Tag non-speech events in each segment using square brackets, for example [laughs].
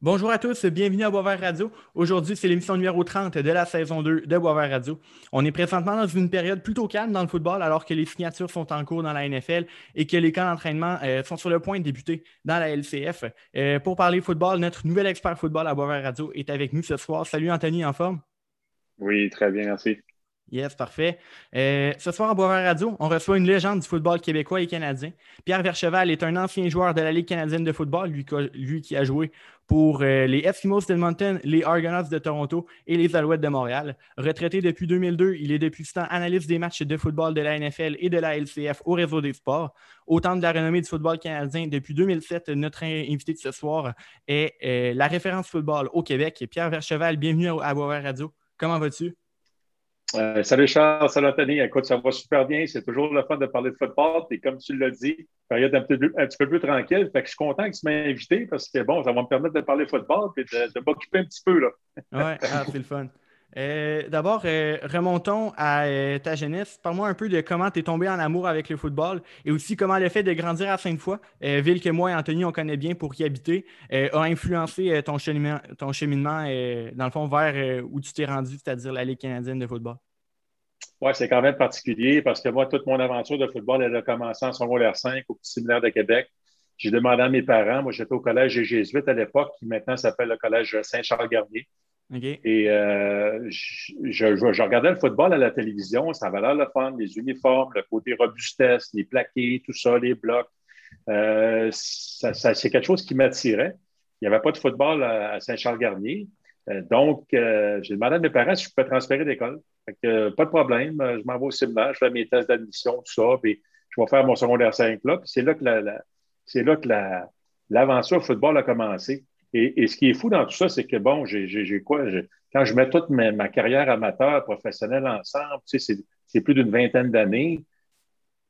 Bonjour à tous, bienvenue à Boisvert Radio. Aujourd'hui, c'est l'émission numéro 30 de la saison 2 de Boisvert Radio. On est présentement dans une période plutôt calme dans le football alors que les signatures sont en cours dans la NFL et que les camps d'entraînement euh, sont sur le point de débuter dans la LCF. Euh, pour parler football, notre nouvel expert football à Boisvert Radio est avec nous ce soir. Salut Anthony, en forme? Oui, très bien, merci. Yes, parfait. Euh, ce soir à Boisvert Radio, on reçoit une légende du football québécois et canadien. Pierre Vercheval est un ancien joueur de la Ligue canadienne de football, lui, qui a joué pour euh, les Eskimos d'Edmonton, les Argonauts de Toronto et les Alouettes de Montréal. Retraité depuis 2002, il est depuis ce temps analyste des matchs de football de la NFL et de la LCF au réseau des sports. Au temps de la renommée du football canadien, depuis 2007, notre invité de ce soir est euh, la référence football au Québec. Pierre Vercheval, bienvenue à Boisvert Radio. Comment vas-tu? Euh, salut Charles, salut Anthony. Écoute, ça va super bien. C'est toujours le fun de parler de football. Et comme tu l'as dit, période un petit, peu, un petit peu plus tranquille. Fait que je suis content que tu m'aies invité parce que bon, ça va me permettre de parler football et de, m'occuper un petit peu. Là. Oui, ah, c'est le fun. Euh, d'abord, euh, remontons à ta jeunesse. Parle-moi un peu de comment tu es tombé en amour avec le football et aussi comment le fait de grandir à Sainte-Foy, ville que moi et Anthony, on connaît bien pour y habiter, a influencé ton cheminement, ton cheminement dans le fond, vers où tu t'es rendu, c'est-à-dire la Ligue canadienne de football? Oui, c'est quand même particulier parce que moi, toute mon aventure de football, elle a commencé en secondaire 5 au petit séminaire de Québec. J'ai demandé à mes parents, moi j'étais au collège des Jésuites à l'époque, qui maintenant s'appelle le collège Saint-Charles-Garnier. Et euh, je, regardais le football à la télévision, ça avait l'air le fun, les uniformes, le côté robustesse, les plaqués, tout ça, les blocs. Euh, c'est quelque chose qui m'attirait. Il n'y avait pas de football à, Saint-Charles-Garnier. Euh, donc, j'ai demandé à mes parents si je pouvais transférer d'école. Pas de problème. Je m'en vais au séminaire, je fais mes tests d'admission, tout ça, puis je vais faire mon secondaire 5 là. c'est là que la, c'est là que l'aventure football a commencé. Et, ce qui est fou dans tout ça, c'est que bon, j'ai quoi? quand je mets toute ma, carrière amateur, professionnelle ensemble, tu sais, c'est plus d'une vingtaine d'années.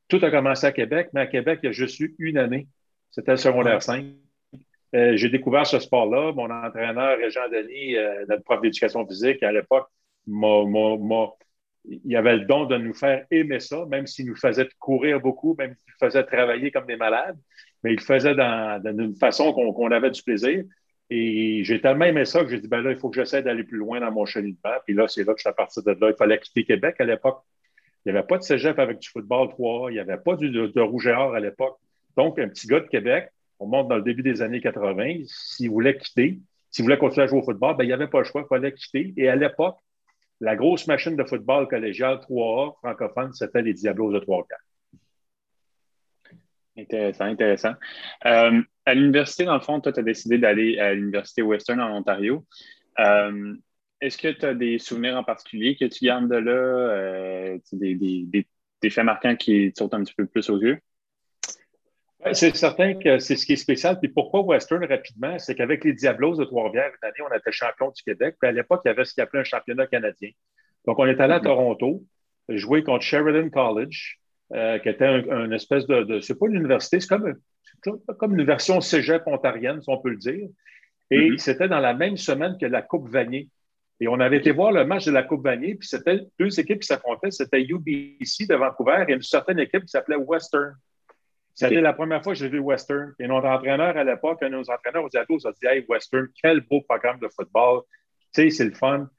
Tout a commencé à Québec, mais à Québec, il y a juste eu une année. C'était le secondaire 5. Euh, j'ai découvert ce sport-là. Mon entraîneur, Jean Denis, euh, notre prof d'éducation physique, à l'époque, il avait le don de nous faire aimer ça, même s'il nous faisait courir beaucoup, même s'il faisait travailler comme des malades, mais il le faisait d'une façon qu'on avait du plaisir. Et j'ai tellement aimé ça que j'ai dit, ben là, il faut que j'essaie d'aller plus loin dans mon cheminement. Puis là, c'est là que je suis à partir de là. Il fallait quitter Québec à l'époque. Il n'y avait pas de cégep avec du football 3. Il n'y avait pas de, rouge et or à l'époque. Donc, un petit gars de Québec, on monte dans le début des années 80, s'il voulait quitter, s'il voulait continuer à jouer au football, ben, il n'y avait pas le choix, il fallait quitter. Et à l'époque, la grosse machine de football collégial 3A francophone, c'était les Diablos de Trois-Quarts. Intéressant, intéressant. Euh, à l'université, dans le fond, toi, tu as décidé d'aller à l'Université Western en Ontario. Euh, est-ce que tu as des souvenirs en particulier que tu gardes de là, euh, des, des, faits marquants qui te sautent un petit peu plus aux yeux? c'est certain que c'est ce qui est spécial. Puis pourquoi Western rapidement? C'est qu'avec les Diablos de Trois-Rivières, une année, on était champion du Québec. Puis à l'époque, il y avait ce qu'il appelait un championnat canadien. Donc, on est allé à mm-hmm. Toronto, jouer contre Sheridan College, euh, qui était un, espèce de. c'est pas une université, c'est comme, comme une version cégep ontarienne, si on peut le dire. Et mm-hmm. c'était dans la même semaine que la Coupe Vanier. Et on avait été voir le match de la Coupe Vanier, puis c'était deux équipes qui s'affrontaient. C'était UBC de Vancouver et une certaine équipe qui s'appelait Western. C'était la première fois que j'ai vu Western. Et notre entraîneur à l'époque, un de nos entraîneurs aux ados, a dit Hey, Western, quel beau programme de football. Tu sais, c'est le fun.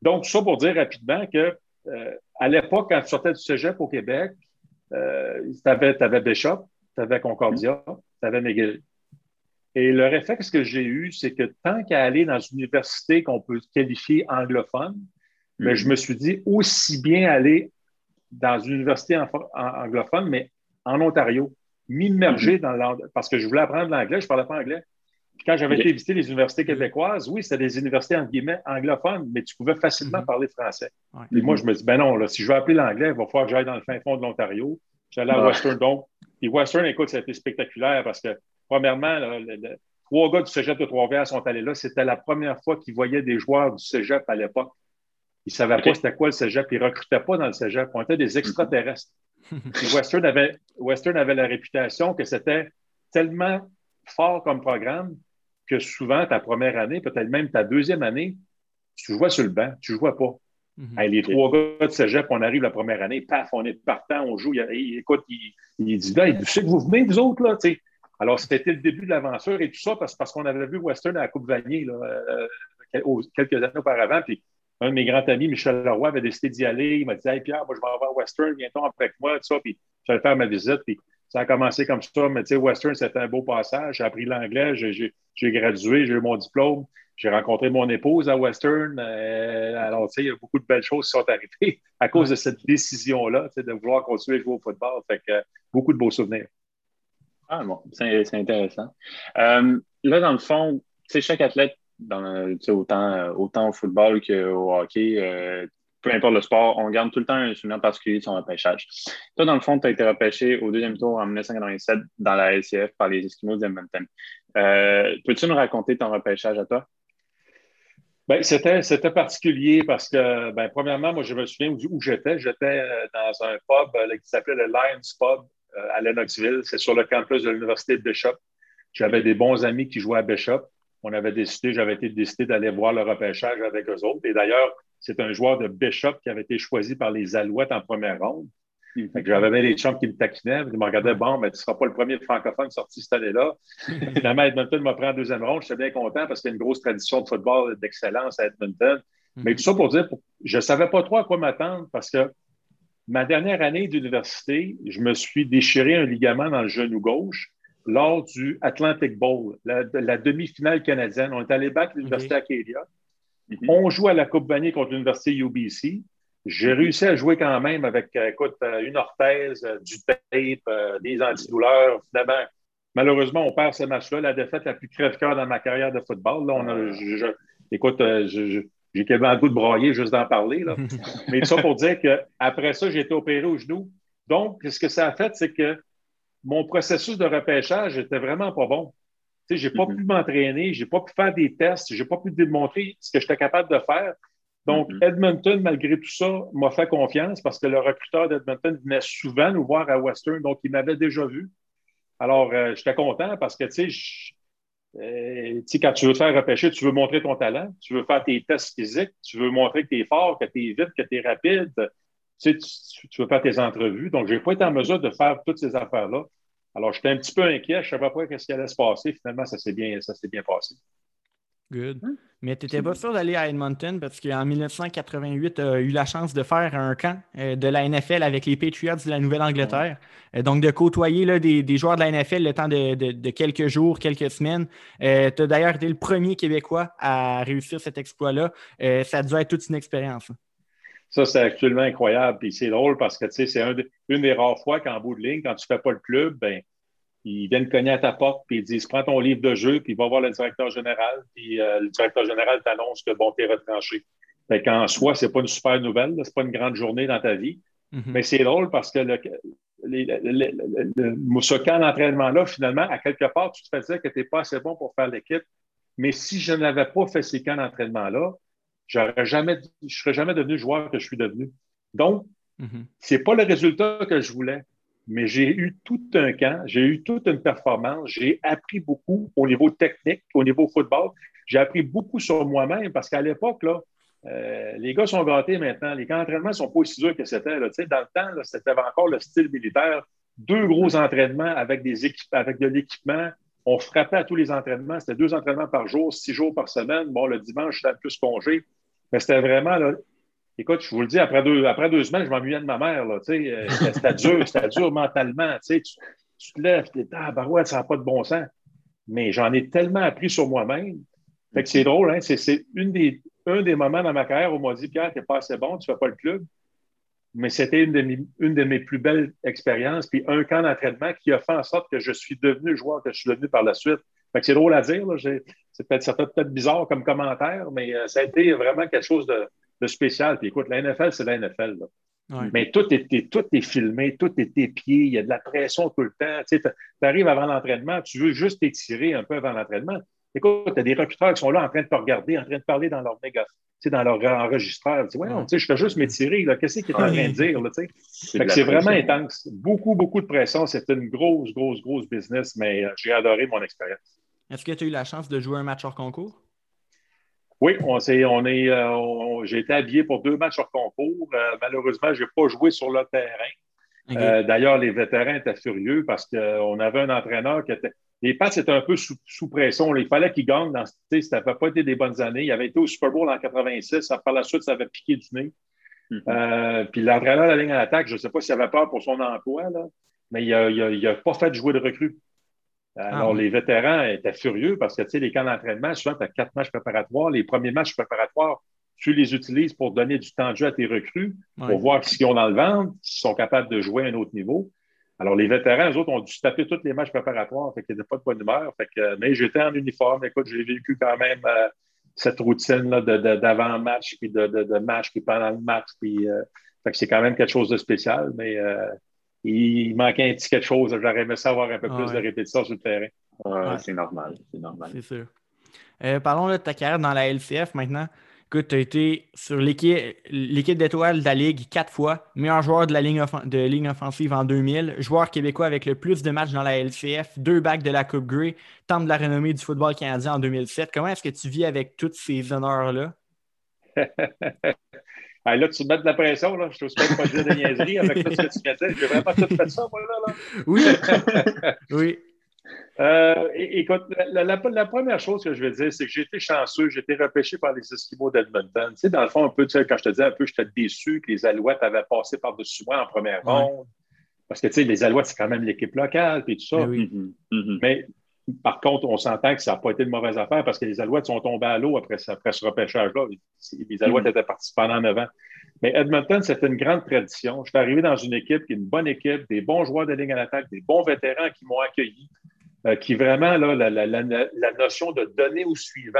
Donc, ça pour dire rapidement que euh, à l'époque, quand tu sortais du cégep au Québec, euh, tu avais, Bishop, tu avais Concordia, tu avais McGill. Et le réflexe que j'ai eu, c'est que tant qu'à aller dans une université qu'on peut qualifier anglophone, mais je me suis dit aussi bien aller dans une université anglophone, mais en Ontario m'immerger mm-hmm. dans l'anglais parce que je voulais apprendre l'anglais, je ne parlais pas anglais. Puis quand j'avais été visiter les universités québécoises, oui, c'était des universités guillemets anglophones, mais tu pouvais facilement mm-hmm. parler français. Et moi, je me dis, ben non, là, si je veux appeler l'anglais, il va falloir que j'aille dans le fin fond de l'Ontario. J'allais à Western, donc. Et Western, écoute, ça a été spectaculaire parce que, premièrement, trois gars du cégep de Trois-Rivières sont allés là. C'était la première fois qu'ils voyaient des joueurs du cégep à l'époque. Ils ne savaient pas c'était quoi le cégep. Ils ne recrutaient pas dans le cégep. On était des extraterrestres. Western, avait, Western avait la réputation que c'était tellement fort comme programme que souvent, ta première année, peut-être même ta deuxième année, tu jouais sur le banc, tu ne jouais pas. Mhm. les trois gars de cégep, on arrive la première année, paf, on est partant, on joue. Il, écoute, il, dit, là, tu sais que vous venez, vous autres, là, Alors, c'était le début de l'aventure et tout ça parce, parce qu'on avait vu Western à la Coupe Vanier quelques années auparavant. Puis un de mes grands amis, Michel Leroy, avait décidé d'y aller. Il m'a dit Hey Pierre, moi, je vais avoir Western, viens-toi avec moi, tout ça. Puis j'allais faire ma visite. Puis ça a commencé comme ça. Mais tu sais, Western, c'était un beau passage. J'ai appris l'anglais, j'ai gradué, j'ai eu mon diplôme. J'ai rencontré mon épouse à Western. Euh, alors, tu sais, il y a beaucoup de belles choses qui sont arrivées à cause de cette décision-là, de vouloir continuer à jouer au football. Fait que beaucoup de beaux souvenirs. Ah bon, c'est intéressant. Euh, là, dans le fond, tu sais, chaque athlète dans, autant, euh, autant au football qu'au hockey, euh, peu importe le sport, on garde tout le temps un souvenir particulier de son repêchage. Toi, dans le fond, tu as été repêché au deuxième tour en 1997 dans la LCF par les Eskimos d'Edmonton. Euh, peux-tu nous raconter ton repêchage à toi? Ben, c'était, particulier parce que, ben, premièrement, moi, je me souviens où, j'étais. J'étais dans un pub qui s'appelait le Lions Pub à Lennoxville. C'est sur le campus de l'Université de Bishop. J'avais des bons amis qui jouaient à Bishop on avait décidé, j'avais été décidé d'aller voir le repêchage avec eux autres. Et d'ailleurs, c'est un joueur de Bishop qui avait été choisi par les Alouettes en première ronde. J'avais même les chums qui me taquinaient. Ils me regardaient, bon, mais tu ne seras pas le premier francophone sorti cette année-là. [laughs] Finalement, Edmonton m'a pris en deuxième ronde. J'étais bien content parce qu'il y a une grosse tradition de football d'excellence à Edmonton. Mais tout ça pour dire, je ne savais pas trop à quoi m'attendre parce que ma dernière année d'université, je me suis déchiré un ligament dans le genou gauche lors du Atlantic Bowl, la, demi-finale canadienne. On est allé battre l'Université Acadia. Mhm. On joue à la Coupe Vanier contre l'Université UBC. J'ai réussi à jouer quand même avec, euh, écoute, euh, une orthèse, euh, du tape, des antidouleurs. Finalement, malheureusement, on perd ce match-là, la défaite la plus crève-cœur dans ma carrière de football. Là, on a, écoute, j'ai quasiment le goût de broyer juste d'en parler. Là. [laughs] Mais ça pour dire qu'après ça, j'ai été opéré au genou. Donc, ce que ça a fait, c'est que mon processus de repêchage était vraiment pas bon. Je n'ai pas mm-hmm. pu m'entraîner, je n'ai pas pu faire des tests, je n'ai pas pu démontrer ce que j'étais capable de faire. Donc, mm-hmm. Edmonton, malgré tout ça, m'a fait confiance parce que le recruteur d'Edmonton venait souvent nous voir à Western, donc il m'avait déjà vu. Alors, euh, j'étais content parce que, euh, tu sais, quand tu veux te faire repêcher, tu veux montrer ton talent, tu veux faire tes tests physiques, tu veux montrer que tu es fort, que tu es vite, que tu es rapide, tu, tu, veux faire tes entrevues. Donc, je n'ai pas été en mesure de faire toutes ces affaires-là. Alors, j'étais un petit peu inquiet. Je ne savais pas ce qui allait se passer. Finalement, ça s'est bien, bien passé. Good. Hein? Mais tu n'étais pas sûr d'aller à Edmonton parce qu'en 1988, tu as eu la chance de faire un camp euh, de la NFL avec les Patriots de la Nouvelle-Angleterre. Euh, donc, de côtoyer là, des, joueurs de la NFL le temps de, quelques jours, quelques semaines. Euh, tu as d'ailleurs été le premier Québécois à réussir cet exploit-là. ça a dû être toute une expérience. Hein. Ça, c'est actuellement incroyable. Puis c'est drôle parce que c'est une des rares fois qu'en bout de ligne, quand tu ne fais pas le club, ben, ils viennent cogner à ta porte puis ils disent Prends ton livre de jeu, puis va voir le directeur général. Puis euh, le directeur général t'annonce que bon, tu es retranché. Fait qu'en soi, ce n'est pas une super nouvelle, ce n'est pas une grande journée dans ta vie. Mm-hmm. Mais c'est drôle parce que le, ce camp d'entraînement-là, finalement, à quelque part, tu te fais dire que tu n'es pas assez bon pour faire l'équipe. Mais si je n'avais pas fait ces camps d'entraînement-là, j'aurais jamais, je ne serais jamais devenu joueur que je suis devenu. Donc, mhm. ce n'est pas le résultat que je voulais, mais j'ai eu tout un camp, j'ai eu toute une performance, j'ai appris beaucoup au niveau technique, au niveau football. J'ai appris beaucoup sur moi-même parce qu'à l'époque, là, euh, les gars sont gâtés maintenant. Les camps d'entraînement ne sont pas aussi durs que c'était. Dans le temps, c'était encore le style militaire. Deux gros entraînements avec, des avec de l'équipement. On frappait à tous les entraînements. C'était deux entraînements par jour, six jours par semaine. Bon, le dimanche, c'était plus congé. Mais c'était vraiment, là, écoute, je vous le dis, après deux, après deux semaines, je m'ennuyais de ma mère. Là, euh, c'était dur, [laughs] c'était dur mentalement. Tu, tu te lèves, tu dis, ah, barouette, ça n'a pas de bon sens. Mais j'en ai tellement appris sur moi-même. Fait que c'est drôle, hein? c'est une des, un des moments dans ma carrière où on m'a dit, Pierre, tu n'es pas assez bon, tu ne fais pas le club. Mais c'était une, de mes, une de mes plus belles expériences, puis un camp d'entraînement qui a fait en sorte que je suis devenu joueur que je suis devenu par la suite. C'est drôle à dire. C'est peut-être ça peut-être bizarre comme commentaire, mais euh, ça a été vraiment quelque chose de, spécial. Puis écoute, la NFL, c'est la NFL. Mais tout est, tout est filmé, tout est épié, il y a de la pression tout le temps. Tu arrives avant l'entraînement, tu veux juste t'étirer un peu avant l'entraînement. Écoute, tu as des recruteurs qui sont là en train de te regarder, en train de parler dans leur méga, dans leur enregistreur. Tu sais, je fais juste m'étirer. Qu'est-ce qu'il est en train de dire? C'est vraiment intense. Beaucoup, beaucoup de pression. C'est une grosse, grosse, grosse business, mais euh, j'ai adoré mon expérience. Est-ce que tu as eu la chance de jouer un match hors concours? Oui, on, est, on est, euh, j'ai été habillé pour deux matchs hors concours. Euh, malheureusement, je n'ai pas joué sur le terrain. Euh, d'ailleurs, les vétérans étaient furieux parce qu'on avait un entraîneur qui était. Les Pats étaient un peu sous, pression. Il fallait qu'ils gagnent. Dans, ça n'avait pas été des bonnes années. Il avait été au Super Bowl en 86. Par la suite, ça avait piqué du nez. Mm-hmm. Euh, puis l'entraîneur de la ligne à l'attaque, je ne sais pas s'il avait peur pour son emploi, là, mais il n'a pas fait jouer de recrues. Alors, ah les vétérans étaient furieux parce que, tu sais, les camps d'entraînement, souvent, tu as quatre matchs préparatoires. Les premiers matchs préparatoires, tu les utilises pour donner du temps de jeu à tes recrues, pour voir ce qu'ils ont dans le ventre, s'ils sont capables de jouer à un autre niveau. Alors, les vétérans, eux autres, ont dû se taper tous les matchs préparatoires, fait qu'il n'y avait pas de bonne humeur. Fait que, mais j'étais en uniforme. Écoute, j'ai vécu quand même euh, cette routine-là d'avant-match, puis de, de, match, puis pendant le match. Puis, euh, fait que c'est quand même quelque chose de spécial, mais euh, il manquait un petit quelque chose. J'aurais aimé savoir un peu plus de répétition sur le terrain. C'est normal, c'est normal. C'est sûr. parlons de ta carrière dans la LCF maintenant. Écoute, tu as été sur l'équipe d'étoiles de la Ligue quatre fois, meilleur joueur de la ligne, de ligne offensive en 2000, joueur québécois avec le plus de matchs dans la LCF, deux bacs de la Coupe Grey, temple de la renommée du football canadien en 2007. Comment est-ce que tu vis avec tous ces honneurs-là? [laughs] là, tu me mets de la pression, là. je te pas dire de niaiserie avec tout ce que tu mettais. J'ai vraiment tout fait ça, moi, là. là. Oui. [laughs] oui. Euh, écoute, la, première chose que je veux dire, c'est que j'ai été chanceux, j'ai été repêché par les Esquimaux d'Edmonton. Tu sais, dans le fond, un peu, tu sais, quand je te disais un peu, j'étais déçu que les Alouettes avaient passé par-dessus moi en première ronde. Parce que, tu sais, les Alouettes, c'est quand même l'équipe locale, puis tout ça. Mais, mm-hmm. Mm-hmm. Mais par contre, on s'entend que ça n'a pas été de mauvaise affaire parce que les Alouettes sont tombées à l'eau après, après, ce repêchage-là. Les Alouettes mm-hmm. étaient partis pendant neuf ans. Mais Edmonton, c'était une grande tradition. Je suis arrivé dans une équipe qui est une bonne équipe, des bons joueurs de ligne à l'attaque, des bons vétérans qui m'ont accueilli. Euh, qui vraiment, là, la, notion de donner au suivant,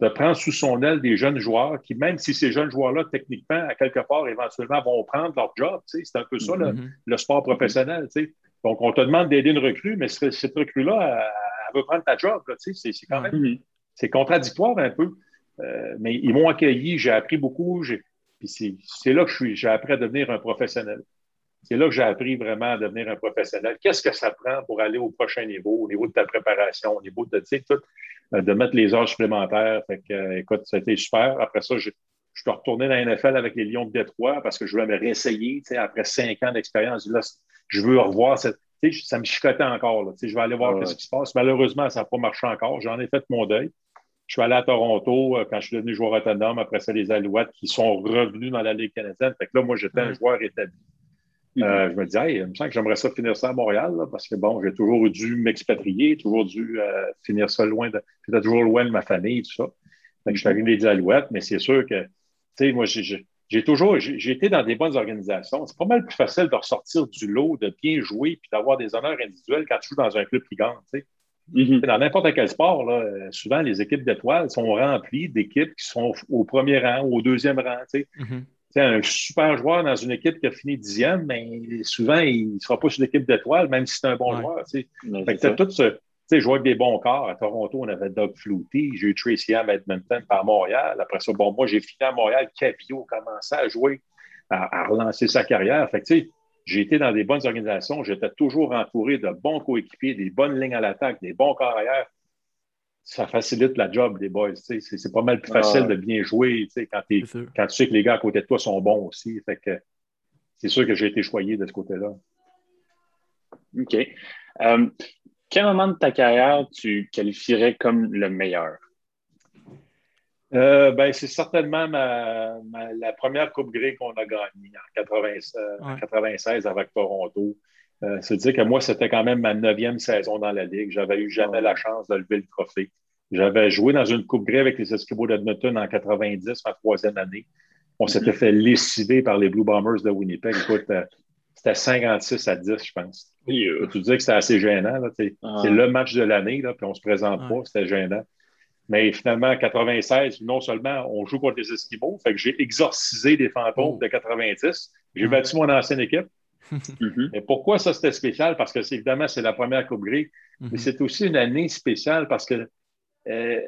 de prendre sous son aile des jeunes joueurs qui, même si ces jeunes joueurs-là, techniquement, à quelque part, éventuellement, vont prendre leur job, c'est un peu ça, mm-hmm. le, sport professionnel. Donc, on te demande d'aider une recrue, mais cette recrue-là, elle, veut prendre ta job. C'est quand même mm-hmm. c'est contradictoire un peu. Euh, mais ils m'ont accueilli, j'ai appris beaucoup. Puis c'est là que je suis, j'ai appris à devenir un professionnel. C'est là que j'ai appris vraiment à devenir un professionnel. Qu'est-ce que ça prend pour aller au prochain niveau, au niveau de ta préparation, au niveau de, tout, euh, de mettre les heures supplémentaires? Fait que, euh, écoute, ça a été super. Après ça, je, je suis retourné dans la NFL avec les Lions de Détroit parce que je voulais me réessayer. Après cinq ans d'expérience, là, je veux revoir cette. Ça me chicotait encore. Là, je vais aller voir ce qui se passe. Malheureusement, ça n'a pas marché encore. J'en ai fait mon deuil. Je suis allé à Toronto euh, quand je suis devenu joueur autonome. Après ça, les Alouettes qui sont revenus dans la Ligue canadienne. Fait que là, moi, j'étais un joueur établi. Euh, je me disais, il me semble que j'aimerais ça finir ça à Montréal, parce que bon, j'ai toujours dû m'expatrier, toujours dû euh, finir ça loin de. J'étais toujours loin de ma famille, tout ça. Je suis arrivé des Alouettes, mais c'est sûr que, tu sais, moi, j'ai toujours, j'ai été dans des bonnes organisations. C'est pas mal plus facile de ressortir du lot, de bien jouer, puis d'avoir des honneurs individuels quand tu joues dans un club qui gagne, tu sais. Mm-hmm. Dans n'importe quel sport, là, souvent les équipes d'étoiles sont remplies d'équipes qui sont au premier rang, au deuxième rang. Tu sais. Mm-hmm un super joueur dans une équipe qui a fini dixième, mais souvent, il ne sera pas sur l'équipe d'étoiles, même si c'est un bon joueur. Tu as tout ce. Tu sais, jouer avec des bons corps. À Toronto, on avait Doug Flutie. J'ai eu Tracy Ham à Edmonton par Montréal. Après ça, bon, moi, j'ai fini à Montréal. Capio a commencé à jouer, à, relancer sa carrière. Fait tu sais, j'ai été dans des bonnes organisations. J'étais toujours entouré de bons coéquipiers, des bonnes lignes à l'attaque, des bons corps arrière ça facilite la job des boys. C'est pas mal plus facile de bien jouer quand, quand, tu sais que les gars à côté de toi sont bons aussi. Fait que c'est sûr que j'ai été choyé de ce côté-là. OK. Euh, quel moment de ta carrière tu qualifierais comme le meilleur? Euh, ben, c'est certainement ma, la première Coupe Grey qu'on a gagnée en, 1996 avec Toronto. Euh, c'est-à-dire que moi, c'était quand même ma neuvième saison dans la Ligue. J'avais eu jamais la chance de lever le trophée. J'avais joué dans une Coupe Grey avec les Eskimos d'Edmonton en 90, ma troisième année. On s'était mhm. fait lessiver par les Blue Bombers de Winnipeg. Écoute, euh, c'était 56 à 10, je pense. Tu dis que c'était assez gênant. Ah. C'est le match de l'année, puis on ne se présente pas, c'était gênant. Mais finalement, en 96, non seulement on joue contre les Eskimos, fait que j'ai exorcisé des fantômes oh. de 90. J'ai battu mon ancienne équipe. Mhm. Et pourquoi ça c'était spécial? Parce que évidemment, c'est la première Coupe Grey, mais mhm. c'est aussi une année spéciale parce que euh,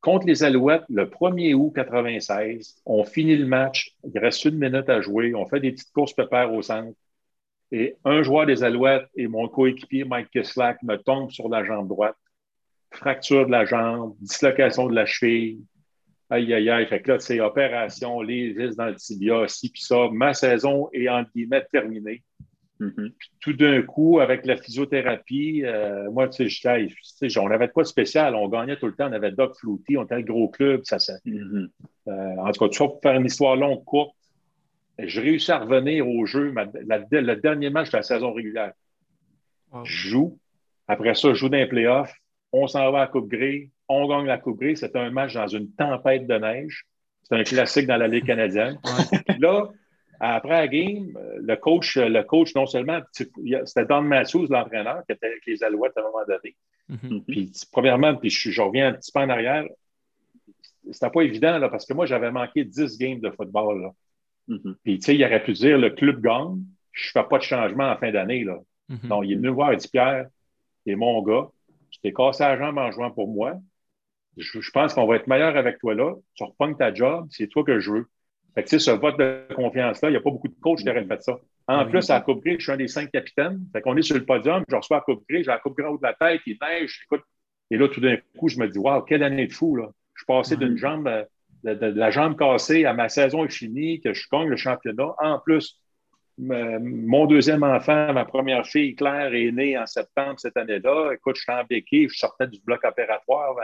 contre les Alouettes, le 1er août 96, on finit le match, il reste une minute à jouer, on fait des petites courses pépères au centre. Et un joueur des Alouettes et mon coéquipier Mike Kislak me tombe sur la jambe droite. Fracture de la jambe, dislocation de la cheville, Aïe, aïe, aïe. Fait que là, c'est opération, les vis dans le tibia, ci, puis ça. Ma saison est, entre guillemets, terminée. Mm-hmm. Puis tout d'un coup, avec la physiothérapie, euh, moi, tu sais, on n'avait pas de spécial. On gagnait tout le temps. On avait Doc Flouty, on était un gros club. Ça, ça mm-hmm. euh, en tout cas, tu vois, pour faire une histoire longue, courte, je réussis à revenir au jeu le dernier match de la saison régulière. Je joue. Après ça, je joue dans les playoffs. On s'en va à la Coupe Grey. On gagne la Coupe Grey. C'était un match dans une tempête de neige. C'est un classique dans la Ligue canadienne. [laughs] là, après la game, le coach, le coach non seulement, c'était Don Matthews, l'entraîneur, qui était avec les Alouettes à un moment donné. Mm-hmm. Puis, premièrement, puis je, reviens un petit peu en arrière. C'était pas évident, là, parce que moi, j'avais manqué 10 games de football. Là. Mm-hmm. Puis, tu sais, il aurait pu dire le club gagne, je fais pas de changement en fin d'année. Là. Mm-hmm. Non, il est venu me voir, il dit Pierre, t'es mon gars, tu t'es cassé la jambe en jouant pour moi. Je, pense qu'on va être meilleur avec toi là. Tu repognes ta job, c'est toi que je veux. Fait que, ce vote de confiance-là, il n'y a pas beaucoup de coachs qui auraient fait ça. En plus, à la Coupe Grey, je suis un des cinq capitaines. Fait qu'on est sur le podium, je reçois la Coupe Grey, j'ai la Coupe Grey haut de la tête, il neige, écoute. Et là, tout d'un coup, je me dis, waouh, quelle année de fou, là. Je suis passé d'une jambe, euh, de, la jambe cassée à ma saison est finie, que je gagne le championnat. En plus, mon deuxième enfant, ma première fille, Claire, est née en septembre cette année-là. Écoute, je suis en béquille, je sortais du bloc opératoire.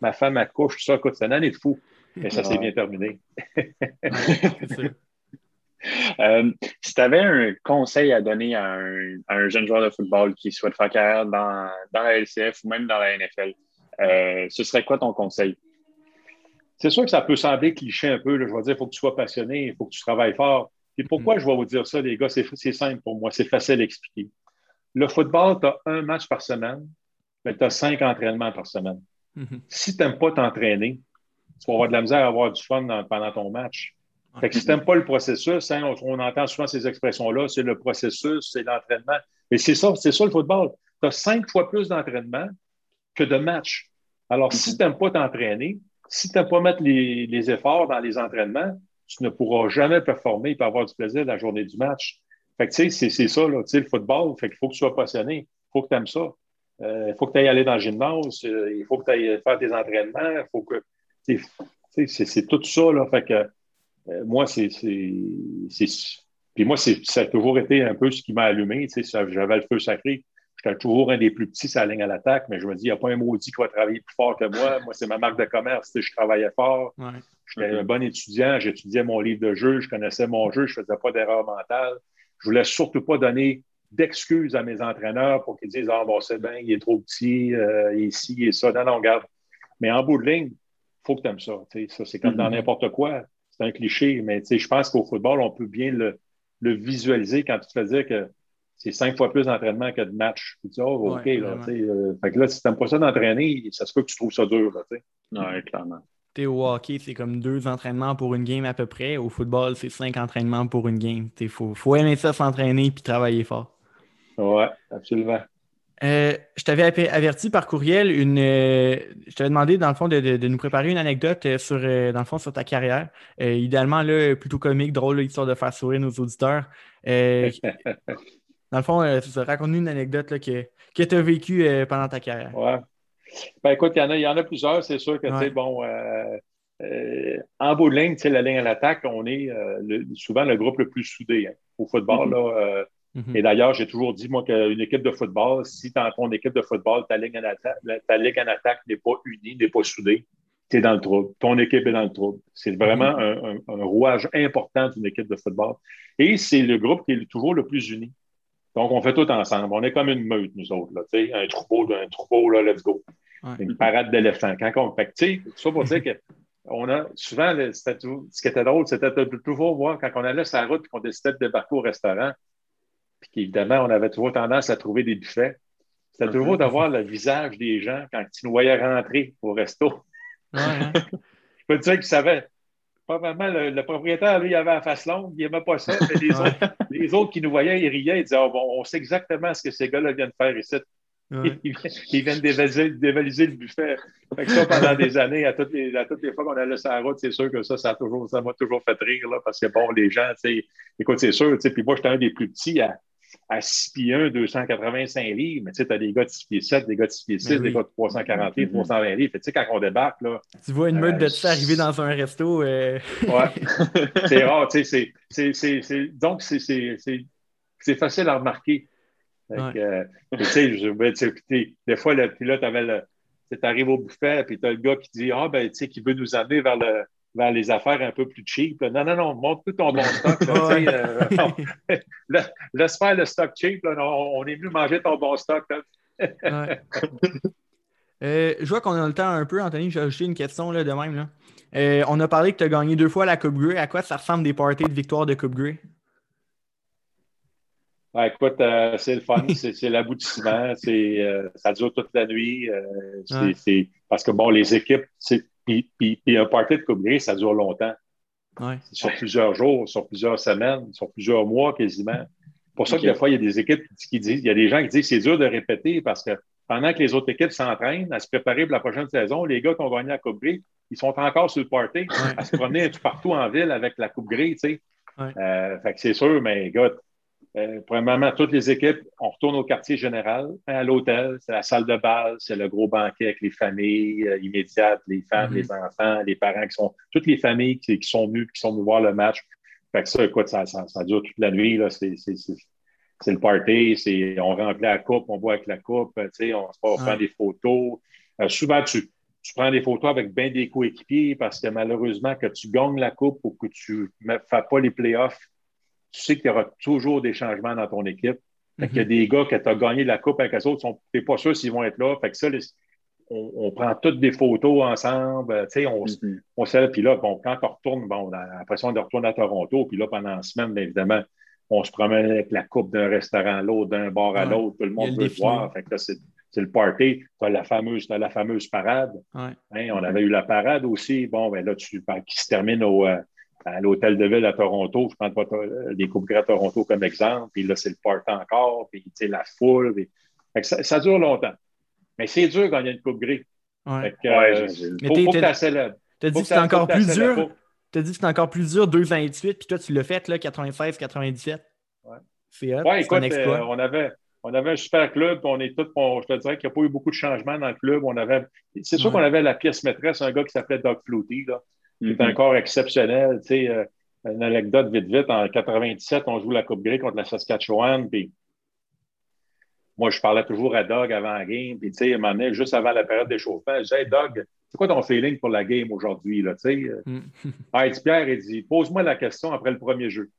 Ma, femme accouche, tout ça. Écoute, c'est une année de fou. Mais ça s'est bien terminé. [laughs] Euh, si tu avais un conseil à donner à un, jeune joueur de football qui souhaite faire carrière dans, la LCF ou même dans la NFL, euh, ce serait quoi ton conseil? C'est sûr que ça peut sembler cliché un peu. Je vais dire, il faut que tu sois passionné, il faut que tu travailles fort. Et pourquoi mm-hmm. je vais vous dire ça, les gars? C'est simple pour moi, c'est facile à expliquer. Le football, tu as un match par semaine, mais tu as cinq entraînements par semaine. Mm-hmm. Si tu n'aimes pas t'entraîner, tu vas avoir de la misère à avoir du fun pendant ton match. Fait que si tu n'aimes pas le processus, hein, on, entend souvent ces expressions-là, c'est le processus, c'est l'entraînement. Mais c'est ça, c'est ça le football. Tu as cinq fois plus d'entraînement que de matchs. Alors, si mm-hmm. tu n'aimes pas t'entraîner, si tu n'aimes pas mettre les, efforts dans les entraînements, tu ne pourras jamais performer et avoir du plaisir la journée du match. Fait que, tu sais, c'est ça, là, le football. Fait qu'il faut que tu sois passionné. Il faut que tu aimes ça. Euh, il faut que tu ailles aller dans le gymnase. Euh, il faut que tu ailles faire des entraînements. Il faut que. C'est tout ça, là. Fait que euh, moi, c'est. Puis moi, ça a toujours été un peu ce qui m'a allumé. J'avais le feu sacré. J'étais toujours un des plus petits sur la ligne à l'attaque, mais je me dis, il n'y a pas un maudit qui va travailler plus fort que moi. Moi, c'est ma marque de commerce. Je travaillais fort. J'étais un bon étudiant. J'étudiais mon livre de jeu. Je connaissais mon jeu. Je ne faisais pas d'erreur mentale. Je ne voulais surtout pas donner d'excuses à mes entraîneurs pour qu'ils disent Ah, bon, c'est bien, il est trop petit, euh, ici, et ça. Non, non, regarde. Mais en bout de ligne, il faut que tu aimes ça. Ça, c'est comme dans mm-hmm. n'importe quoi. C'est un cliché, mais je pense qu'au football, on peut bien le, le visualiser quand tu te fais dire que c'est cinq fois plus d'entraînement que de match. Tu dis, oh, OK, là, euh, fait que là, si tu n'aimes pas ça d'entraîner, ça se peut que tu trouves ça dur, là, Oui, clairement. T'es au hockey, c'est comme deux entraînements pour une game à peu près. Au football, c'est cinq entraînements pour une game. Il faut, faut aimer ça, s'entraîner puis travailler fort. Oui, absolument. Euh, je t'avais averti par courriel une. Euh, je t'avais demandé, dans le fond, de, nous préparer une anecdote sur, dans le fond, sur ta carrière. idéalement, là, plutôt comique, drôle, histoire de faire sourire nos auditeurs. [laughs] Dans le fond, euh, raconte-nous une anecdote là, que, que tu as vécue euh, pendant ta carrière. Ouais. Ben, écoute, il y, en a, y en a plusieurs. C'est sûr que, tu sais, bon, euh, en bout de ligne, tu sais, la ligne à l'attaque, on est souvent le groupe le plus soudé hein, au football. Mm-hmm. là, mm-hmm. Et d'ailleurs, j'ai toujours dit, moi, qu'une équipe de football, si dans ton équipe de football, ta ligne en attaque, ta ligne en attaque n'est pas unie, n'est pas soudée, tu es dans le trouble. Ton équipe est dans le trouble. C'est vraiment un, un, rouage important d'une équipe de football. Et c'est le groupe qui est toujours le plus uni. Donc, on fait tout ensemble. On est comme une meute, nous autres. Là, un troupeau, un troupeau, là, let's go. Une parade d'éléphants. Quand on... Fait que, tu sais, ça pour dire que on a souvent, ce qui était drôle, c'était de toujours voir quand on allait sur la route et qu'on décidait de débarquer au restaurant, puis qu'évidemment, on avait toujours tendance à trouver des buffets. C'était toujours de voir le visage des gens quand ils nous voyaient rentrer au resto. Hein. Je peux te dire qu'ils savaient, Probablement, le, le, propriétaire, lui, il avait la face longue, il n'aimait pas ça. les, autres, les, autres, qui nous voyaient, ils riaient, ils disaient oh, bon, on sait exactement ce que ces gars-là viennent faire ici. [laughs] Ils, viennent dévaliser, le buffet. Fait que ça, pendant des années, à toutes les, à toutes les fois qu'on allait sur la route, c'est sûr que ça, ça m'a toujours, toujours fait rire, là, parce que bon, les gens, écoute, c'est sûr, puis moi, j'étais un des plus petits à, à 6 pieds 1, 285 livres, mais tu sais, tu as des gars de 6 pieds 7, des gars de 6 pieds 6, des gars de 340 livres, 320 mm-hmm. livres. Tu sais, quand on débarque, là. Tu vois une meute de ça euh, arriver dans un resto. Euh... Ouais. [laughs] c'est rare, tu sais. C'est, donc, c'est facile à remarquer. Euh, tu sais, des fois, le pilote avait le. Tu arrives au buffet, puis tu as le gars qui dit Ah, ben, tu sais, qui veut nous amener vers, le, vers les affaires un peu plus cheap. Non, non, non, montre tout ton bon stock. [laughs] euh, [laughs] laisse faire le stock cheap. on, est venu manger ton bon stock. [laughs] Euh, je vois qu'on a le temps un peu, Anthony. J'ai ajouté une question là, de même. Là. Euh, on a parlé que tu as gagné deux fois la Coupe Grey. À quoi ça ressemble des parties de victoire de Coupe Grey? Ben, écoute, euh, c'est le fun, c'est l'aboutissement, [laughs] ça dure toute la nuit. c'est parce que, bon, les équipes, puis, un party de Coupe Grey, ça dure longtemps. Ouais. Sur plusieurs jours, sur plusieurs semaines, sur plusieurs mois quasiment. pour ça que des fois, il y a des équipes qui disent, il y a des gens qui disent que c'est dur de répéter parce que pendant que les autres équipes s'entraînent à se préparer pour la prochaine saison, les gars qui ont gagné la Coupe Grey, ils sont encore sur le party à se promener partout en ville avec la Coupe Grey, tu sais. Euh, fait que c'est sûr, mais gars, euh, premièrement, toutes les équipes, on retourne au quartier général, hein, à l'hôtel, c'est la salle de bal, c'est le gros banquet avec les familles euh, immédiates, les femmes, les enfants, les parents qui sont, toutes les familles qui, sont venues, qui sont venues voir le match. Fait que ça, écoute, ça, ça, dure toute la nuit, là, c'est le party, c'est on remplit la coupe, on boit avec la coupe, tu sais, on, on prend des photos. Euh, souvent, tu, tu prends des photos avec bien des coéquipiers parce que malheureusement, que tu gagnes la coupe ou que tu ne fais pas les playoffs, tu sais qu'il y aura toujours des changements dans ton équipe. Fait qu'il y a mm-hmm. des gars qui ont gagné la coupe avec eux autres, tu n'es pas sûr s'ils vont être là. Fait que ça, on, prend toutes des photos ensemble, tu sais, on, on sait, puis là, bon, quand on retourne, bon, on a l'impression de retourner à Toronto, puis là, pendant la semaine, bien évidemment, on se promène avec la coupe d'un restaurant à l'autre, d'un bar à l'autre, tout le monde veut voir. Fait que c'est, le party. Tu as la fameuse, la fameuse parade. Hein, on avait eu la parade aussi. Bon, ben là, tu, ben, qui se termine au, euh, à l'hôtel de ville à Toronto. Je prends pas les Coupes Grey à Toronto comme exemple. Puis là, c'est le party encore. Puis, tu sais, la foule. ça, dure longtemps. Mais c'est dur quand il y a une Coupe Grey. Ouais. Fait euh, faut, faut que tu la célèbres. Tu as dit que c'est encore plus dur. Tu as dit que c'était encore plus dur, 2,28, puis toi, tu l'as fait, là, 96, 97. Ouais. C'est ouais, écoute, euh, on, avait, on avait un super club, on est tous, je te dirais qu'il n'y a pas eu beaucoup de changements dans le club. On avait, c'est sûr qu'on avait la pièce maîtresse, un gars qui s'appelait Doug Flutie, là, qui était mm-hmm. encore exceptionnel. Tu sais, euh, une anecdote vite, vite, en 97, on joue la Coupe Grey contre la Saskatchewan, puis moi, je parlais toujours à Doug avant la game, puis tu sais, à un moment donné, juste avant la période d'échauffement, je disais, hey, Doug, c'est quoi ton feeling pour la game aujourd'hui? Là, mm. ah, il dit, Pierre, il dit, pose-moi la question après le premier jeu.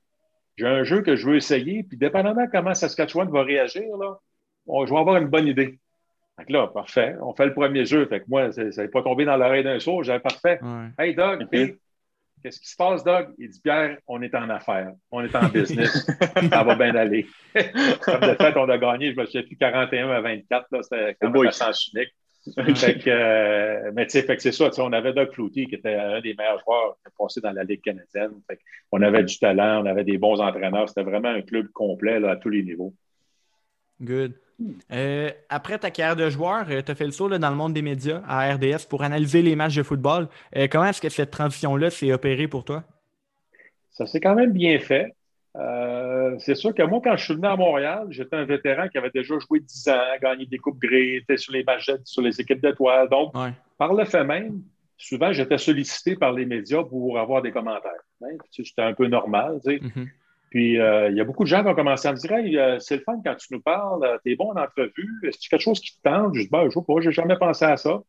J'ai un jeu que je veux essayer, puis dépendamment comment Saskatchewan va réagir, là, je vais avoir une bonne idée. Donc là, parfait. On fait le premier jeu. Fait que moi, ça n'est pas tombé dans l'oreille d'un sourd. J'avais parfait. Hey, Doug, qu'est-ce qui se passe, Doug? Il dit, Pierre, on est en affaires. On est en [laughs] business. ça va bien aller. [laughs] Comme de fait, on a gagné, je me souviens plus, 41 à 24. C'était quand même un sens unique. [laughs] Euh, mais tu sais, c'est ça. On avait Doug Flutie qui était un des meilleurs joueurs qui a passé dans la Ligue canadienne. on avait du talent, on avait des bons entraîneurs. C'était vraiment un club complet là, à tous les niveaux. Good. Euh, après ta carrière de joueur, euh, tu as fait le saut dans le monde des médias à RDS pour analyser les matchs de football. comment est-ce que cette transition-là s'est opérée pour toi? Ça s'est quand même bien fait. Euh, c'est sûr que moi, quand je suis venu à Montréal, j'étais un vétéran qui avait déjà joué 10 ans, gagné des Coupes Grey, était sur les matchs, sur les équipes d'étoiles. Donc, par le fait même, souvent, j'étais sollicité par les médias pour avoir des commentaires. Hein. C'était un peu normal. Mm-hmm. Puis, euh, il y a beaucoup de gens qui ont commencé à me dire hey, euh, c'est le fun quand tu nous parles, t'es bon en entrevue, est-ce que quelque chose qui te tente? Je dis ben, je ne sais pas, j'ai jamais pensé à ça.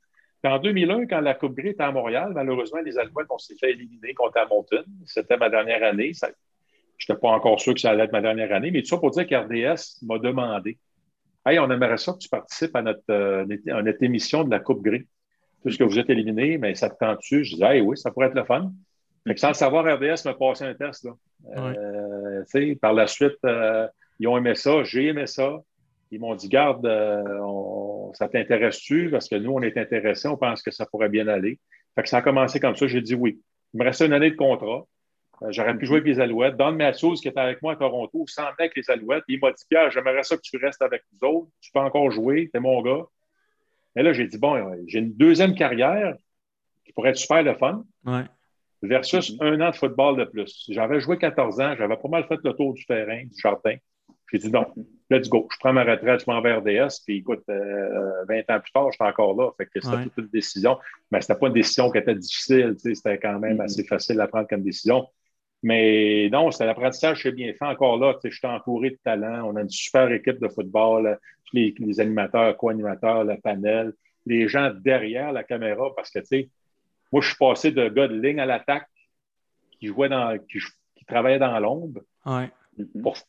Puis en 2001, quand la Coupe Grey était à Montréal, malheureusement, les Alouettes, on s'est fait éliminer contre Hamilton. C'était ma dernière année. Je n'étais pas encore sûr que ça allait être ma dernière année, mais tout ça pour dire qu'RDS m'a demandé Hey, on aimerait ça que tu participes à notre, euh, notre émission de la Coupe Gris. Puisque vous êtes éliminé, mais ça te tente-tu? Je disais, hey, oui, ça pourrait être le fun. Fait que sans le savoir, RDS m'a passé un test. Là. Euh, par la suite, euh, ils ont aimé ça, j'ai aimé ça. Ils m'ont dit, garde, ça t'intéresse-tu? Parce que nous, on est intéressés, on pense que ça pourrait bien aller. Fait que ça a commencé comme ça. J'ai dit oui. Il me restait une année de contrat. Euh, j'aurais pu jouer avec les Alouettes. Don Matthews, qui était avec moi à Toronto, s'en avec les Alouettes. Il m'a dit Pierre, j'aimerais ça que tu restes avec nous autres. Tu peux encore jouer, t'es mon gars. Mais là, j'ai dit bon, euh, j'ai une deuxième carrière qui pourrait être super le fun. Versus un an de football de plus. J'avais joué 14 ans, j'avais pas mal fait le tour du terrain, du jardin. J'ai dit non, let's go. Je prends ma retraite, je m'en vais RDS, puis écoute, 20 euh, ans plus tard, j'étais encore là. Fait que c'était toute une décision. Mais c'était pas une décision qui était difficile, c'était quand même mm-hmm. assez facile à prendre comme décision. Mais non, c'est l'apprentissage, c'est bien fait. Encore là, je suis entouré de talents. On a une super équipe de football, tous les, animateurs, co-animateurs, le panel, les gens derrière la caméra, parce que, tu sais, moi, je suis passé de gars de ligne à l'attaque qui jouait dans, qui, travaillait dans l'ombre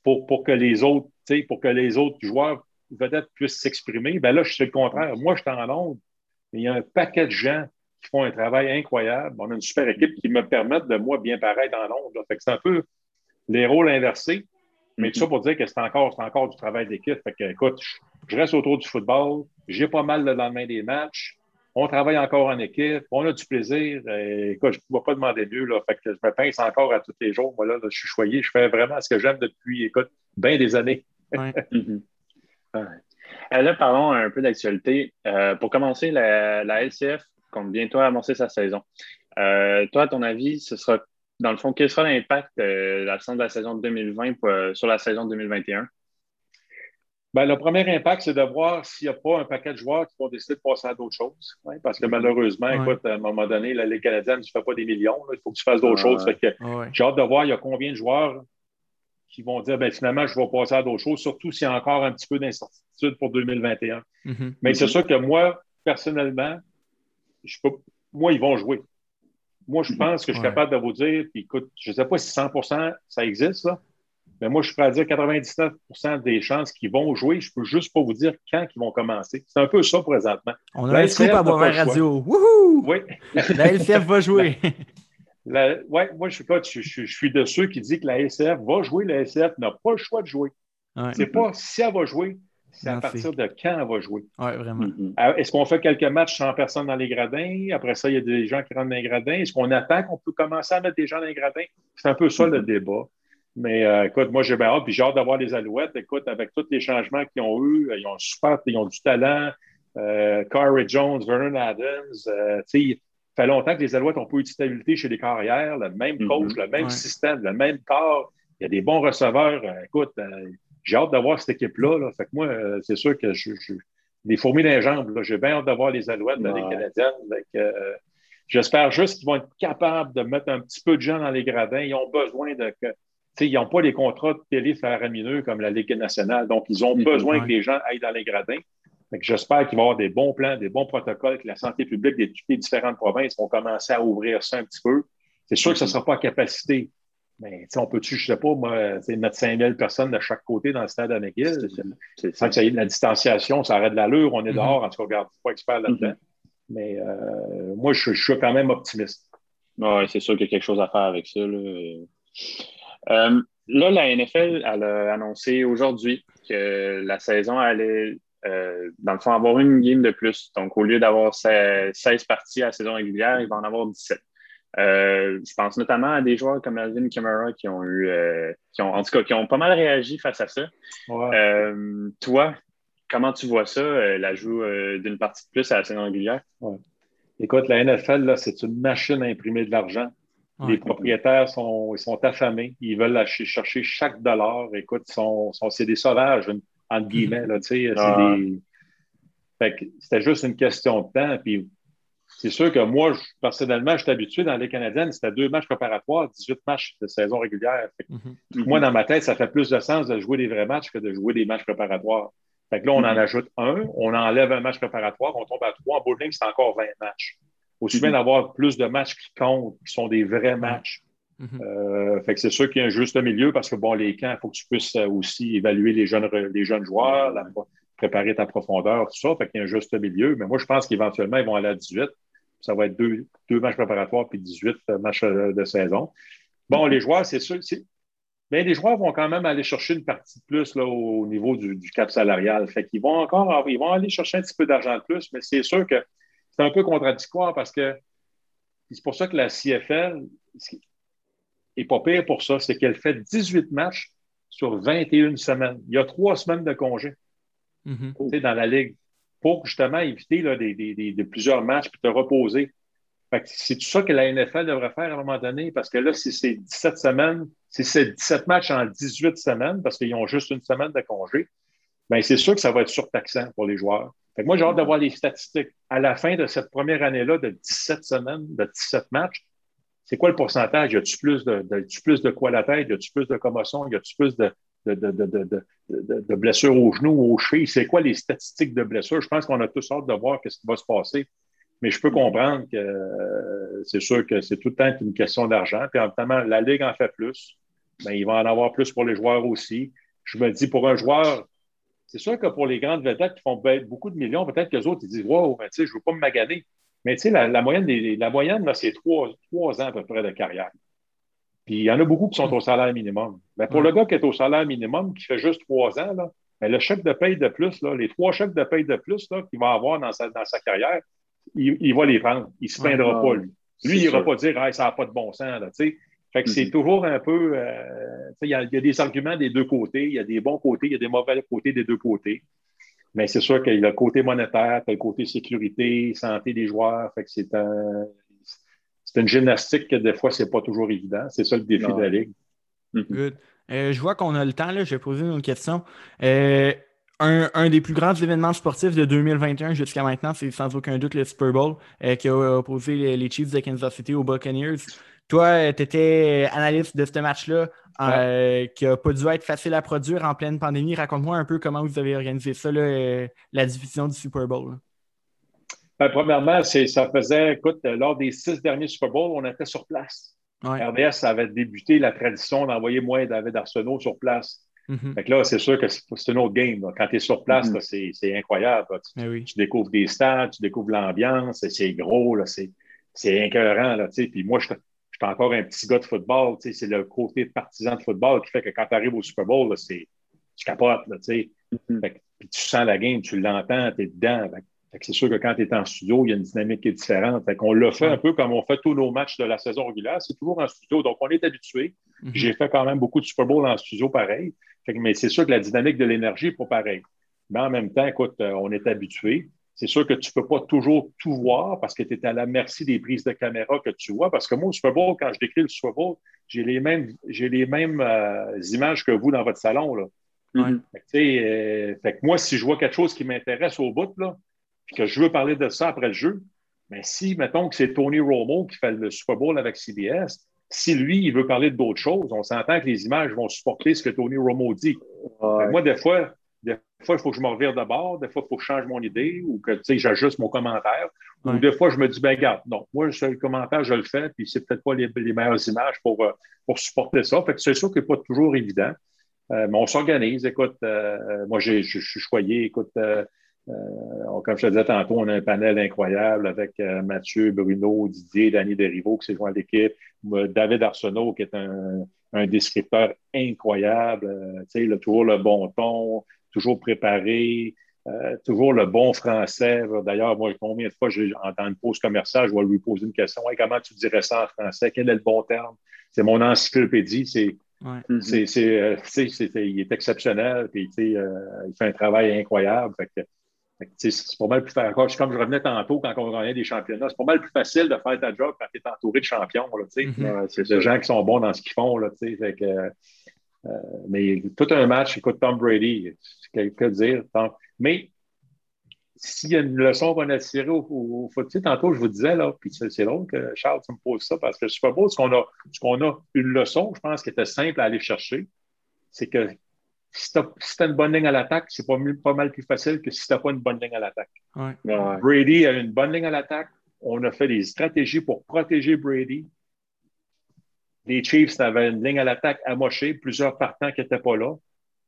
pour, pour, que les autres, pour que les autres joueurs peut-être puissent s'exprimer. Ben là, je suis le contraire. Moi, je suis en l'ombre. Il y a un paquet de gens qui font un travail incroyable. On a une super équipe qui me permettent de, moi, bien paraître dans l'ombre. c'est un peu les rôles inversés. Mais tout ça pour dire que c'est encore, encore du travail d'équipe. Fait que, écoute, je reste autour du football. J'ai pas mal le lendemain des matchs. On travaille encore en équipe. On a du plaisir. écoute, je ne vais pas demander mieux. Là. Fait que je me pince encore à tous les jours. Moi, là, je suis choyé. Je fais vraiment ce que j'aime depuis, écoute, bien des années. [laughs] Euh, là, parlons un peu d'actualité. Euh, pour commencer, la, la, LCF compte bientôt amorcer sa saison. Euh, toi, à ton avis, ce sera, dans le fond, quel sera l'impact de l'absence de la saison 2020 sur la saison 2021? Ben, le premier impact, c'est de voir s'il n'y a pas un paquet de joueurs qui vont décider de passer à d'autres choses. parce que malheureusement, écoute, à un moment donné, la Ligue canadienne, tu ne fais pas des millions. il faut que tu fasses d'autres choses. J'ai hâte de voir il y a combien de joueurs qui vont dire ben, finalement, je vais passer à d'autres choses, surtout s'il y a encore un petit peu d'incertitude pour 2021. Mm-hmm. Mais c'est sûr que moi, personnellement, je peux, moi, ils vont jouer. Moi, je pense que je suis capable de vous dire, puis écoute, je ne sais pas si 100% ça existe, là, mais moi, je suis prêt à dire 99% des chances qu'ils vont jouer. Je ne peux juste pas vous dire quand ils vont commencer. C'est un peu ça présentement. On a un scoop à boire radio. Wouhou! Oui. [laughs] La LCF va jouer. Oui, moi, je, je, je, suis de ceux qui disent que la SF va jouer. La SF n'a pas le choix de jouer. Ce n'est pas si elle va jouer, c'est à partir de quand elle va jouer. Oui, vraiment. Mm-hmm. Ah, est-ce qu'on fait quelques matchs sans personne dans les gradins? Après ça, il y a des gens qui rentrent dans les gradins. Est-ce qu'on attend qu'on peut commencer à mettre des gens dans les gradins? C'est un peu ça le mm-hmm. débat. Mais euh, écoute, moi, j'ai bien hâte, puis j'ai hâte d'avoir les alouettes. Écoute, avec tous les changements qu'ils ont eu, ils ont super, ils ont du talent. Euh, Corey Jones, Vernon Adams, euh, tu sais, fait longtemps que les Alouettes ont pas eu de stabilité chez les carrières, le même mhm. coach, le même système, le même corps. Il y a des bons receveurs. Euh, écoute, j'ai hâte d'avoir cette équipe-là. Fait que moi, c'est sûr que je, je, les fourmis dans les jambes. J'ai bien hâte d'avoir les Alouettes de la Canadienne. J'espère juste qu'ils vont être capables de mettre un petit peu de gens dans les gradins. Ils ont besoin de. Que, ils n'ont pas les contrats de télé faramineux comme la Ligue nationale. Donc, ils ont mhm. besoin que les gens aillent dans les gradins. J'espère qu'il va y avoir des bons plans, des bons protocoles, que la santé publique des, différentes provinces vont commencer à ouvrir ça un petit peu. C'est sûr que ce ne sera pas à capacité. Mais on peut-tu, je ne sais pas, moi, mettre 5000 personnes de chaque côté dans le stade à McGill? Sans que ça y ait de la distanciation, ça arrête de l'allure, on est mm-hmm. dehors, en tout cas, regarde, pas expert là-dedans. Mm-hmm. Mais euh, moi, je, suis quand même optimiste. Oui, c'est sûr qu'il y a quelque chose à faire avec ça. Là, euh, là la NFL elle a annoncé aujourd'hui que la saison allait euh, dans le fond, avoir une game de plus. Donc, au lieu d'avoir 16 parties à la saison régulière, il va en avoir 17. Euh, je pense notamment à des joueurs comme Alvin Kamara qui ont eu, qui ont, en tout cas, qui ont pas mal réagi face à ça. toi, comment tu vois ça, l'ajout d'une partie de plus à la saison régulière? Écoute, la NFL, c'est une machine à imprimer de l'argent. Les propriétaires sont, ils sont affamés. Ils veulent chercher chaque dollar. Écoute, sont, sont c'est des sauvages entre guillemets. Là, ah. C'était juste une question de temps. Puis c'est sûr que moi, personnellement, je suis habitué dans les Canadiennes, c'était deux matchs préparatoires, 18 matchs de saison régulière. Mm-hmm. Moi, dans ma tête, ça fait plus de sens de jouer des vrais matchs que de jouer des matchs préparatoires. Fait que là, on en mm-hmm. ajoute un, on enlève un match préparatoire, on tombe à trois. En bowling, c'est encore 20 matchs. Aussi bien mm-hmm. d'avoir plus de matchs qui comptent, qui sont des vrais matchs. Mhm. Euh, fait que c'est sûr qu'il y a un juste milieu parce que bon, les camps, il faut que tu puisses euh, aussi évaluer les jeunes, les jeunes joueurs, préparer ta profondeur, tout ça. Fait qu'il y a un juste milieu. Mais moi, je pense qu'éventuellement, ils vont aller à 18. Ça va être deux, deux matchs préparatoires puis 18 euh, matchs de saison. Bon, les joueurs, c'est sûr. Mais les joueurs vont quand même aller chercher une partie de plus là, au niveau du, cap salarial. Fait qu'ils vont encore ils vont aller chercher un petit peu d'argent de plus, mais c'est sûr que c'est un peu contradictoire parce que c'est pour ça que la CFL, et pas pire pour ça, c'est qu'elle fait 18 matchs sur 21 semaines. Il y a trois semaines de congé mm-hmm. dans la Ligue pour justement éviter là, des, plusieurs matchs et te reposer. C'est tout ça que la NFL devrait faire à un moment donné, parce que là, si c'est 17 semaines, si c'est 17 matchs en 18 semaines, parce qu'ils ont juste une semaine de congé, bien, c'est sûr que ça va être surtaxant pour les joueurs. Moi, j'ai hâte de voir les statistiques. À la fin de cette première année-là de 17 semaines, de 17 matchs, c'est quoi le pourcentage? Y a-tu plus de, plus de quoi à la tête? Y a-tu plus de commotion? Y a-tu plus de, de, blessures au genou ou au cheville? C'est quoi les statistiques de blessures? Je pense qu'on a tous hâte de voir ce qui va se passer. Mais je peux comprendre que euh, c'est sûr que c'est tout le temps une question d'argent. Puis temps, la Ligue en fait plus. Ben, il va en avoir plus pour les joueurs aussi. Je me dis, pour un joueur, c'est sûr que pour les grandes vedettes qui font beaucoup de millions, peut-être que les autres, ils disent Wow, ben, je ne veux pas me maganer. Mais tu sais, la, moyenne, la moyenne c'est trois, ans à peu près de carrière. Puis il y en a beaucoup qui sont au salaire minimum. Mais pour le gars qui est au salaire minimum, qui fait juste trois ans, là, ben, le chèque de paye de plus, là, les trois chèques de paye de plus qu'il va avoir dans sa, dans sa carrière, il, va les prendre. Il ne se plaindra pas, lui. Lui, il va pas dire ça n'a pas de bon sens. Là, fait que c'est mm-hmm. toujours un peu. Euh, il y, a des arguments des deux côtés. Il y a des bons côtés, il y a des mauvais côtés des deux côtés. Mais c'est sûr qu'il y a le côté monétaire, le côté sécurité, santé des joueurs. Fait que c'est un, c'est une gymnastique que des fois, c'est pas toujours évident. C'est ça le défi de la Ligue. Mm-hmm. Euh, je vois qu'on a le temps. Là. Je vais poser une question. Euh, un, des plus grands événements sportifs de 2021 jusqu'à maintenant, c'est sans aucun doute le Super Bowl euh, qui a opposé les, Chiefs de Kansas City aux Buccaneers. Toi, tu étais analyste de ce match-là qui n'a pas dû être facile à produire en pleine pandémie. Raconte-moi un peu comment vous avez organisé ça, la division du Super Bowl. Ben, premièrement, ça faisait, écoute, lors des six derniers Super Bowls, on était sur place. RDS avait débuté la tradition d'envoyer moi et David Arsenault sur place. Mm-hmm. là, c'est sûr que c'est un autre game. Quand tu es sur place, mm-hmm. c'est incroyable. Eh tu, découvres des stades, tu découvres l'ambiance, c'est gros, c'est incohérent. Puis moi, je suis encore un petit gars de football. C'est le côté partisan de football qui fait que quand tu arrives au Super Bowl, tu capotes. Mm-hmm. puis tu sens la game, tu l'entends, tu es dedans c'est sûr que quand tu es en studio, il y a une dynamique qui est différente. Fait qu'on l'a fait un peu comme on fait tous nos matchs de la saison régulière. C'est toujours en studio. Donc, on est habitué. Mhm. J'ai fait quand même beaucoup de Super Bowl en studio pareil. mais c'est sûr que la dynamique de l'énergie n'est pas pareille. Mais en même temps, écoute, euh, on est habitué. C'est sûr que tu ne peux pas toujours tout voir parce que tu es à la merci des prises de caméra que tu vois. Parce que moi, au Super Bowl, quand je décris le Super Bowl, j'ai les mêmes, j'ai les mêmes euh, images que vous dans votre salon. Là. Euh, fait, que moi, si je vois quelque chose qui m'intéresse au bout, là, puis que je veux parler de ça après le jeu, mais si, mettons que c'est Tony Romo qui fait le Super Bowl avec CBS, si lui, il veut parler d'autres choses, on s'entend que les images vont supporter ce que Tony Romo dit. Moi, des fois, des fois, il faut que je me revire de bord, des fois, il faut que je change mon idée ou que j'ajuste mon commentaire. Ou des fois, je me dis, ben regarde, non, moi, le commentaire, je le fais, puis c'est peut-être pas les, meilleures images pour, euh, pour supporter ça. Fait que c'est sûr qu'il n'est pas toujours évident. Euh, mais on s'organise. Écoute, euh, moi, je suis choyé. Écoute, euh, comme je te disais tantôt, on a un panel incroyable avec Mathieu, Bruno, Didier, Danny Derivo qui s'est joint à l'équipe, David Arsenault qui est un, descripteur incroyable, tu sais, toujours le bon ton, toujours préparé, toujours le bon français. D'ailleurs, moi, combien de fois, dans une pause commerciale, je vais lui poser une question. comment tu dirais ça en français? Quel est le bon terme? C'est mon encyclopédie. C'est, il est exceptionnel. Puis, il fait un travail incroyable. Fait c'est pas mal plus facile. Comme je revenais tantôt, quand on gagnait des championnats, c'est pas mal plus facile de faire ta job quand tu es entouré de champions. Mm-hmm. C'est des gens qui sont bons dans ce qu'ils font. Là, euh, mais tout un match, écoute, Tom Brady, que dire. mais s'il y a une leçon qu'on a tirée au, au, foot, tantôt, je vous disais, là, puis c'est drôle que Charles, tu me poses ça, parce que je pas beau, ce qu'on a, ce qu'on a une leçon, je pense, qui était simple à aller chercher, c'est que si tu as, une bonne ligne à l'attaque, c'est pas, pas, mal plus facile que si tu n'as pas une bonne ligne à l'attaque. Brady a une bonne ligne à l'attaque. On a fait des stratégies pour protéger Brady. Les Chiefs avaient une ligne à l'attaque amochée, plusieurs partants qui n'étaient pas là.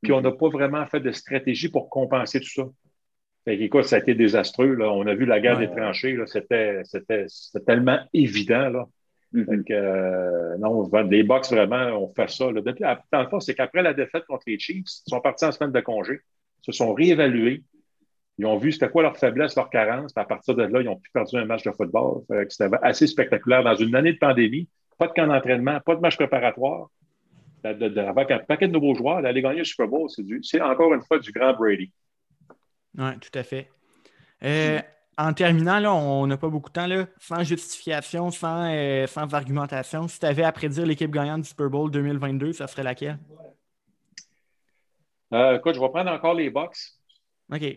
Puis on n'a pas vraiment fait de stratégie pour compenser tout ça. Fait écoute, ça a été désastreux. Là. On a vu la guerre des tranchées. C'était tellement évident. Là. Donc, euh, non, les Bucks, vraiment, on fait ça. Là. Depuis, dans le fond, c'est qu'après la défaite contre les Chiefs, ils sont partis en semaine de congé, se sont réévalués. Ils ont vu c'était quoi leur faiblesse, leur carence. à partir de là, ils ont pu perdu un match de football. C'était assez spectaculaire. Dans une année de pandémie, pas de camp d'entraînement, pas de match préparatoire. avec un paquet de nouveaux joueurs, d'aller gagner le Super Bowl, c'est encore une fois du grand Brady. Oui, tout à fait. Euh, en terminant, là, on n'a pas beaucoup de temps, là, sans justification, sans, euh, sans argumentation. Si tu avais à prédire l'équipe gagnante du Super Bowl 2022, ça serait laquelle? Euh, écoute, je vais prendre encore les Bucks.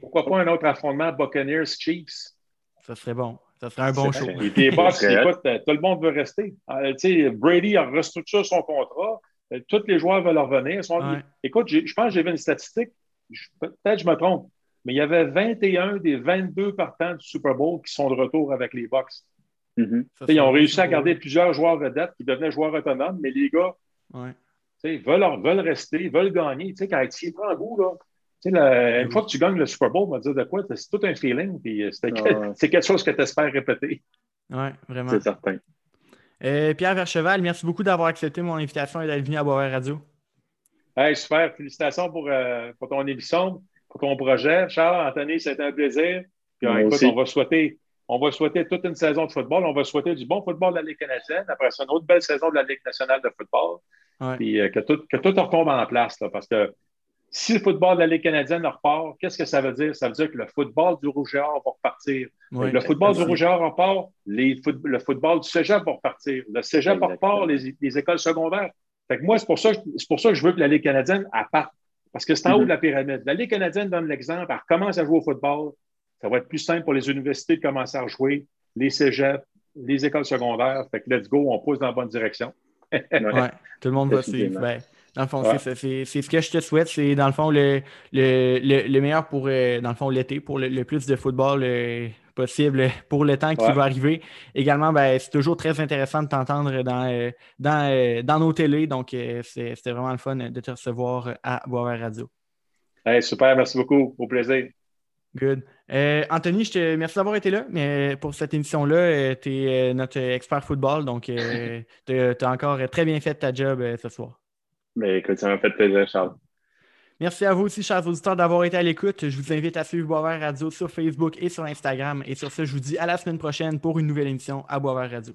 Pourquoi pas un autre affrontement Buccaneers-Chiefs? Ça serait bon. Ça serait un bon show. Et puis, boss, écoute, tout le monde veut rester. Euh, Brady a restructuré son contrat. Euh, tous les joueurs veulent revenir. Écoute, je pense que j'ai vu une statistique. Peut-être je me trompe, mais il y avait 21 des 22 partants du Super Bowl qui sont de retour avec les Bucks. Mm-hmm. Ils ont réussi à garder plusieurs joueurs vedettes qui devenaient joueurs autonomes, mais les gars veulent, veulent rester, veulent gagner. Quand ils prennent goût, là, une fois que tu gagnes le Super Bowl, on va dire de quoi? C'est tout un feeling, puis euh, ah [laughs] c'est quelque chose que tu espères répéter. Oui, vraiment. C'est certain. Euh, Pierre Vercheval, merci beaucoup d'avoir accepté mon invitation et d'être venu à Boisvert Radio. Hey, super. Félicitations pour, euh, pour, ton émission, pour ton projet. Charles, Anthony, c'était un plaisir. Puis, écoute, on va souhaiter. On va souhaiter toute une saison de football. On va souhaiter du bon football de la Ligue canadienne. Après ça, une autre belle saison de la Ligue nationale de football. Puis que, tout, que tout retombe en place. Là, parce que si le football de la Ligue canadienne repart, qu'est-ce que ça veut dire? Ça veut dire que le football du Rouge va repartir. le football du Rouge repart, le football du cégep va repartir. Le cégep repart, les, les, écoles secondaires. Fait que moi, c'est pour, ça, pour ça que je veux que la Ligue canadienne parte. Parce que c'est en haut de la pyramide. La Ligue canadienne donne l'exemple, elle recommence à jouer au football. Ça va être plus simple pour les universités de commencer à jouer, les cégeps, les écoles secondaires. Fait que let's go, on pousse dans la bonne direction. [laughs] ouais, tout le monde va suivre. Dans le fond, c'est ce que je te souhaite. C'est dans le fond le, le, meilleur pour, euh, dans le fond, l'été, pour le, plus de football euh, possible [laughs] pour le temps qui va arriver. Également, ben, c'est toujours très intéressant de t'entendre dans, euh, dans, dans, nos télés. Donc, c'était vraiment le fun de te recevoir à Boisvert Radio. super, merci beaucoup. Au plaisir. Good. Anthony, je te merci d'avoir été là. Mais pour cette émission-là, tu es notre expert football. Donc, [laughs] tu as encore très bien fait ta job ce soir. Mais écoute, ça m'a fait plaisir, Charles. Merci à vous aussi, chers auditeurs, d'avoir été à l'écoute. Je vous invite à suivre Boisvert Radio sur Facebook et sur Instagram. Et sur ce, je vous dis à la semaine prochaine pour une nouvelle émission à Boisvert Radio.